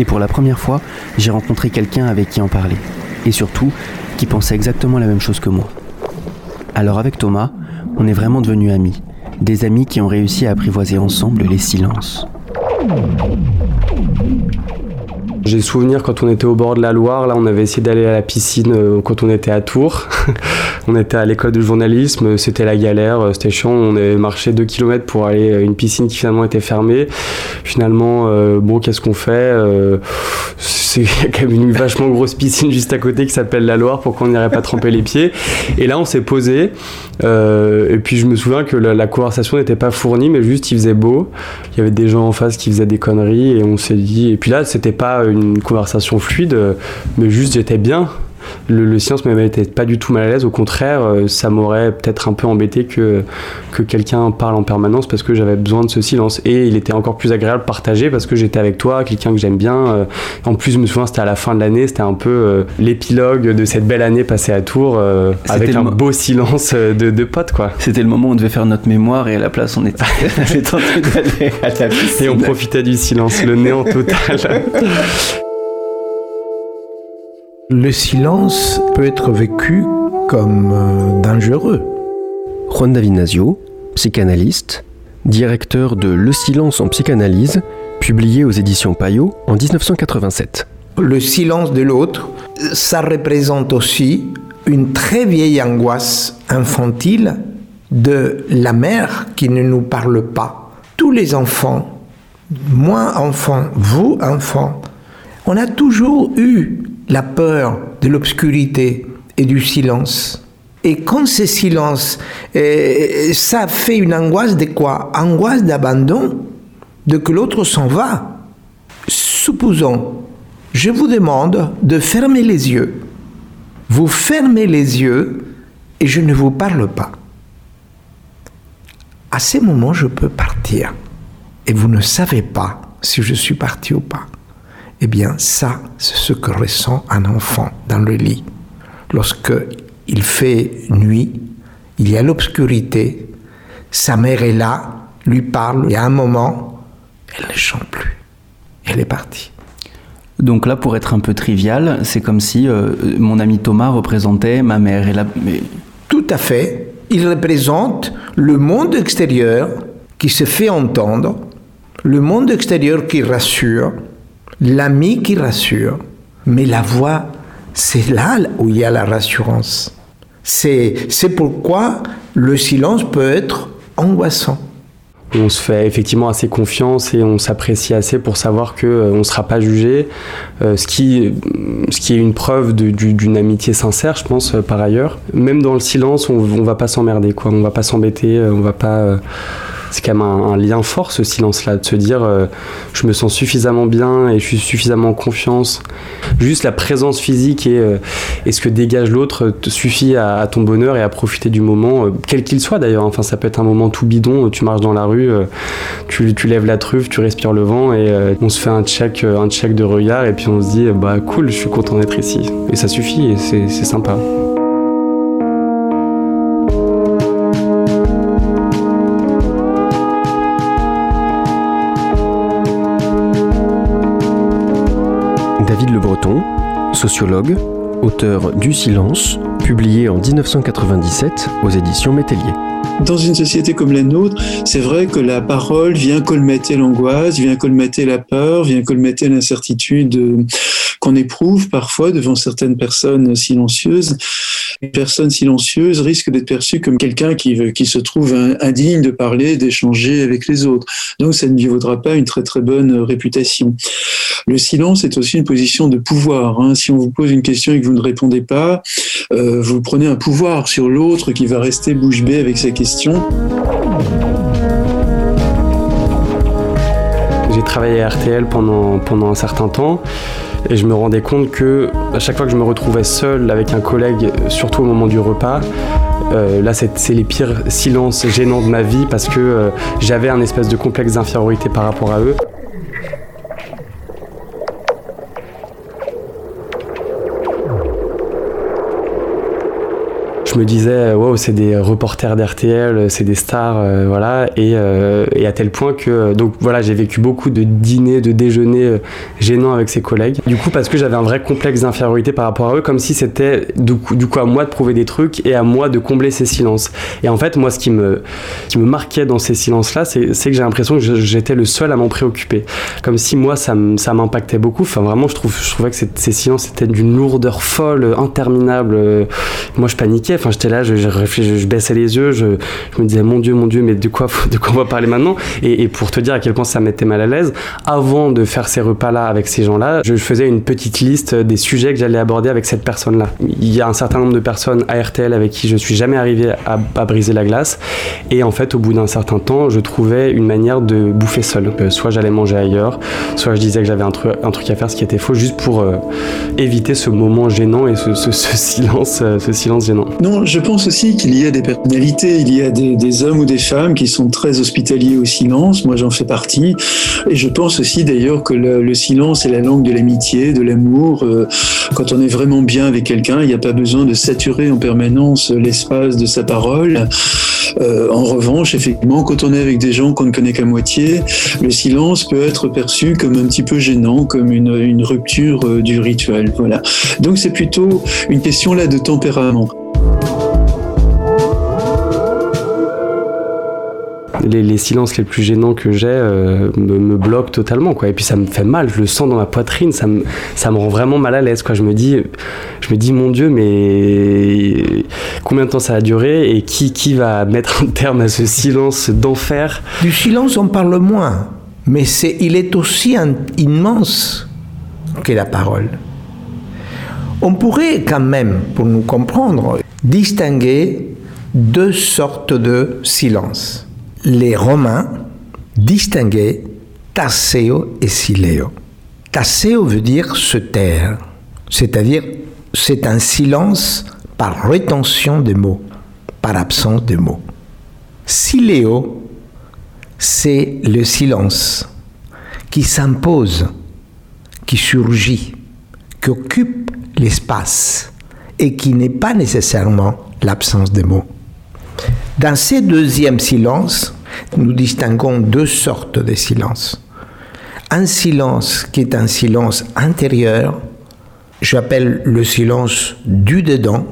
Et pour la première fois, j'ai rencontré quelqu'un avec qui en parler. Et surtout, qui pensait exactement la même chose que moi. Alors avec Thomas, on est vraiment devenus amis. Des amis qui ont réussi à apprivoiser ensemble les silences. J'ai souvenir quand on était au bord de la Loire, là on avait essayé d'aller à la piscine euh, quand on était à Tours. *laughs* on était à l'école de journalisme, c'était la galère, euh, c'était chiant, on avait marché 2 km pour aller à une piscine qui finalement était fermée. Finalement, euh, bon qu'est-ce qu'on fait Euh, C'est *laughs* quand même une vachement grosse piscine juste à côté qui s'appelle la Loire, pourquoi on n'irait pas tremper les pieds Et là on s'est posé, euh, et puis je me souviens que la, conversation n'était pas fournie, mais juste il faisait beau. Il y avait des gens en face qui faisaient des conneries et on s'est dit. Et puis là, c'était pas une conversation fluide, mais juste j'étais bien. Le, le silence m'avait été pas du tout mal à l'aise. Au contraire, euh, ça m'aurait peut-être un peu embêté que, que quelqu'un parle en permanence parce que j'avais besoin de ce silence. Et il était encore plus agréable partagé parce que j'étais avec toi, quelqu'un que j'aime bien. Euh, En plus, je me souviens, c'était à la fin de l'année, c'était un peu euh, l'épilogue de cette belle année passée à Tours euh, avec un beau silence de, de potes, quoi. C'était le moment où on devait faire notre mémoire et à la place, on était, *laughs* on tenté d'aller à la piscine. Et on profitait du silence, le néant total. *laughs* Le silence peut être vécu comme euh, dangereux. Juan Davinasio, psychanalyste, directeur de Le silence en psychanalyse, publié aux éditions Payot en 1987. Le silence de l'autre, ça représente aussi une très vieille angoisse infantile de la mère qui ne nous parle pas. Tous les enfants, moi enfant, vous enfant, on a toujours eu la peur de l'obscurité et du silence. Et quand ce silence, euh, ça fait une angoisse de quoi? Angoisse d'abandon, de que l'autre s'en va. Supposons, je vous demande de fermer les yeux. Vous fermez les yeux et je ne vous parle pas. À ce moment, je peux partir. Et vous ne savez pas si je suis parti ou pas. Eh bien, ça, c'est ce que ressent un enfant dans le lit. Lorsque il fait nuit, il y a l'obscurité, sa mère est là, lui parle, et à un moment, elle ne chante plus. Elle est partie. Donc là, pour être un peu trivial, c'est comme si euh, mon ami Thomas représentait ma mère. Et la... mais Tout à fait. Il représente le monde extérieur qui se fait entendre, le monde extérieur qui rassure, l'ami qui rassure. Mais la voix, c'est là où il y a la rassurance. C'est pourquoi le silence peut être angoissant on se fait effectivement assez confiance et on s'apprécie assez pour savoir que euh, ne sera pas jugé, euh, ce, qui, ce qui est une preuve d'une amitié sincère, je pense, euh, par ailleurs. Même dans le silence, on, ne va pas s'emmerder, quoi. On va pas s'embêter, on va pas c'est quand même un, lien fort ce silence-là, de se dire euh, je me sens suffisamment bien et je suis suffisamment en confiance. Juste la présence physique et, euh, ce que dégage l'autre suffit à, ton bonheur et à profiter du moment, euh, quel qu'il soit d'ailleurs. Enfin, ça peut être un moment tout bidon, tu marches dans la rue, tu, tu, lèves la truffe, tu respires le vent et on se fait un check, un check de regard et puis on se dit bah cool, je suis content d'être ici. Et ça suffit et c'est sympa. David Le Breton, sociologue, auteur du Silence, publié en 1997 aux éditions Métellier. Dans une société comme la nôtre, c'est vrai que la parole vient colmater l'angoisse, vient colmater la peur, vient colmater l'incertitude euh, qu'on éprouve parfois devant certaines personnes silencieuses. Une personne silencieuse risque d'être perçue comme quelqu'un qui, qui se trouve indigne de parler, d'échanger avec les autres. Donc ça ne lui vaudra pas une très très bonne réputation. Le silence est aussi une position de pouvoir. Hein. Si on vous pose une question et que vous ne répondez pas, euh, vous prenez un pouvoir sur l'autre qui va rester bouche bée avec sa question. J'ai travaillé à RTL pendant, pendant un certain temps et je me rendais compte que à chaque fois que je me retrouvais seul avec un collègue, surtout au moment du repas, euh, là c'est les pires silences gênants de ma vie parce que euh, j'avais un espèce de complexe d'infériorité par rapport à eux. Je me disais, wow, c'est des reporters d'RTL, c'est des stars, euh, voilà, euh, et, à tel point que, donc voilà, j'ai vécu beaucoup de dîners, de déjeuners euh, gênants avec ses collègues. Du coup, parce que j'avais un vrai complexe d'infériorité par rapport à eux, comme si c'était du coup, à moi de prouver des trucs et à moi de combler ces silences. Et en fait, moi, ce qui me, qui me marquait dans ces silences-là, c'est que j'ai l'impression que j'étais le seul à m'en préoccuper. Comme si moi, ça m'impactait beaucoup. Enfin, vraiment, je, trouve, je trouvais que ces silences étaient d'une lourdeur folle, interminable. Moi, je paniquais. Enfin, j'étais là, je, baissais les yeux, je, me disais mon Dieu, mon Dieu, mais de quoi, *laughs* de quoi on va parler maintenant? Et, pour te dire à quel point ça m'était mal à l'aise, avant de faire ces repas-là avec ces gens-là, je faisais une petite liste des sujets que j'allais aborder avec cette personne-là. Il y a un certain nombre de personnes à RTL avec qui je suis jamais arrivé à, briser la glace, et en fait, au bout d'un certain temps, je trouvais une manière de bouffer seul. Euh, soit j'allais manger ailleurs, soit je disais que j'avais un, truc, un truc à faire, ce qui était faux, juste pour euh, éviter ce moment gênant et ce, ce, ce silence, euh, ce silence gênant. Je pense aussi qu'il y a des personnalités, il y a des, hommes ou des femmes qui sont très hospitaliers au silence. Moi, j'en fais partie. Et je pense aussi d'ailleurs que le, silence est la langue de l'amitié, de l'amour. Euh, quand on est vraiment bien avec quelqu'un, il n'y a pas besoin de saturer en permanence l'espace de sa parole. Euh, en revanche, effectivement, quand on est avec des gens qu'on ne connaît qu'à moitié, le silence peut être perçu comme un petit peu gênant, comme une, une rupture euh, du rituel. Voilà. Donc c'est plutôt une question là de tempérament. Les, silences les plus gênants que j'ai euh, me, bloquent totalement quoi. Et puis ça me fait mal je le sens dans ma poitrine ça me, ça me rend vraiment mal à l'aise quoi. Je me dis je me dis mon dieu mais combien de temps ça a duré et qui, qui va mettre un terme à ce silence d'enfer? Du silence on parle moins mais c'est il est aussi immense que la parole. On pourrait quand même pour nous comprendre distinguer deux sortes de silence les Romains distinguaient tasseo et sileo. Tasseo veut dire se taire, c'est-à-dire c'est un silence par rétention des mots, par absence de mots. Sileo, c'est le silence qui s'impose, qui surgit, qui occupe l'espace et qui n'est pas nécessairement l'absence de mots. Dans ces deuxièmes silences, nous distinguons deux sortes de silences. Un silence qui est un silence intérieur, j'appelle le silence du dedans,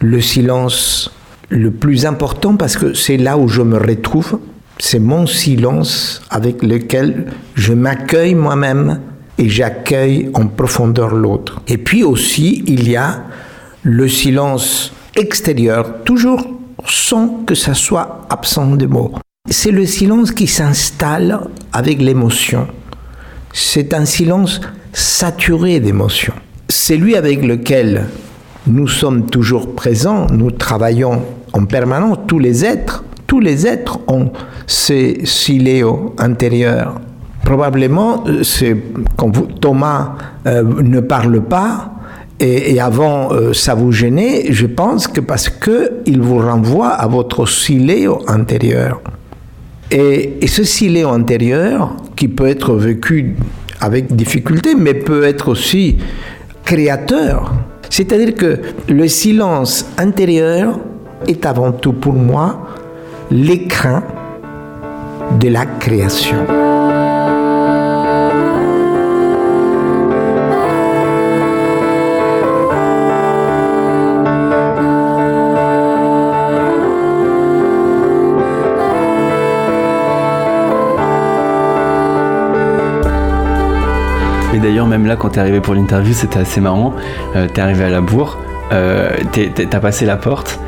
le silence le plus important parce que c'est là où je me retrouve. C'est mon silence avec lequel je m'accueille moi-même et j'accueille en profondeur l'autre. Et puis aussi, il y a le silence extérieur, toujours sans que ça soit absent de mots. C'est le silence qui s'installe avec l'émotion. C'est un silence saturé d'émotion. C'est lui avec lequel nous sommes toujours présents, nous travaillons en permanence, tous les êtres, tous les êtres ont ces siléos intérieurs. Probablement, euh, c'est quand Thomas euh, ne parle pas, et, avant euh, ça vous gênait, je pense que parce que il vous renvoie à votre siléo intérieur. Et, et ce siléo intérieur, qui peut être vécu avec difficulté, mais peut être aussi créateur. C'est-à-dire que le silence intérieur est avant tout pour moi l'écran de la création. D'ailleurs, même là, quand t'es arrivé pour l'interview, c'était assez marrant. Euh, t'es arrivé à la bourre, euh, t'as passé la porte.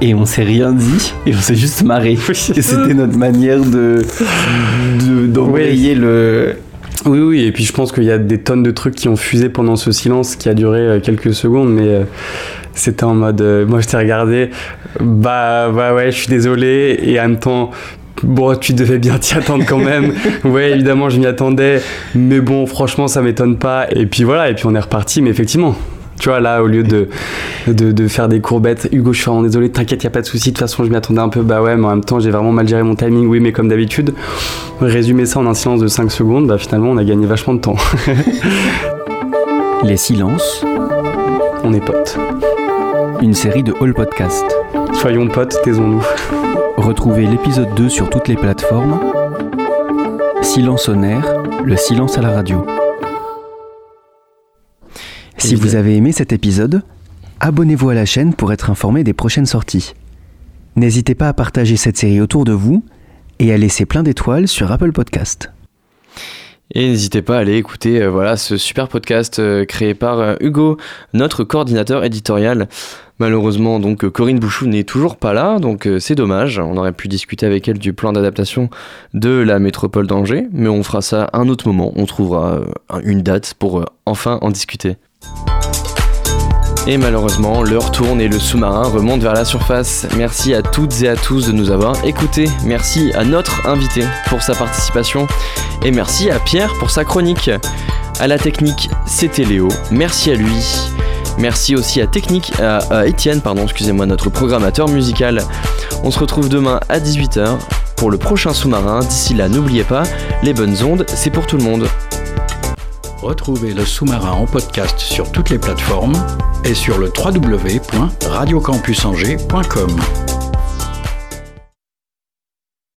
Et on s'est rien dit, et on s'est juste marré. C'était notre manière de de- d'embrayer le. Oui, oui, et puis je pense qu'il y a des tonnes de trucs qui ont fusé pendant ce silence qui a duré euh, quelques secondes, mais euh, c'était en mode. euh, moi, je t'ai regardé, bah, bah ouais, je suis désolé, et en même temps. Bon, tu devais bien t'y attendre quand même. *laughs* ouais, évidemment, je m'y attendais. Mais bon, franchement, ça m'étonne pas. Et puis voilà, et puis on est reparti. Mais effectivement, tu vois, là, au lieu de, de, de faire des courbettes, Hugo, je suis vraiment désolé, t'inquiète, y a pas de souci. De toute façon, je m'y attendais un peu. Bah ouais, mais en même temps, j'ai vraiment mal géré mon timing. Oui, mais comme d'habitude, résumer ça en un silence de 5 secondes, bah finalement, on a gagné vachement de temps. *laughs* Les silences. On est potes. Une série de Hall Podcast. Soyons potes, taisons-nous. Retrouvez l'épisode 2 sur toutes les plateformes. Silence au nerf, le silence à la radio. Si vous avez aimé cet épisode, abonnez-vous à la chaîne pour être informé des prochaines sorties. N'hésitez pas à partager cette série autour de vous et à laisser plein d'étoiles sur Apple Podcast. Et n'hésitez pas à aller écouter euh, voilà, ce super podcast euh, créé par euh, Hugo, notre coordinateur éditorial. Malheureusement, donc Corinne Bouchou n'est toujours pas là, donc euh, c'est dommage. On aurait pu discuter avec elle du plan d'adaptation de la métropole d'Angers, mais on fera ça un autre moment. On trouvera euh, un- une date pour euh, enfin en discuter. Et malheureusement, l'heure tourne et le sous-marin remonte vers la surface. Merci à toutes et à tous de nous avoir écoutés. Merci à notre invité pour sa participation. Et merci à Pierre pour sa chronique. À la technique, c'était Léo. Merci à lui. Merci aussi à Technique, à, à Étienne, pardon, excusez-moi, notre programmateur musical. On se retrouve demain à 18h pour le prochain sous-marin. D'ici là, n'oubliez pas, les bonnes ondes, c'est pour tout le monde. Retrouvez le sous-marin en podcast sur toutes les plateformes et sur le www.radiocampusangers.com.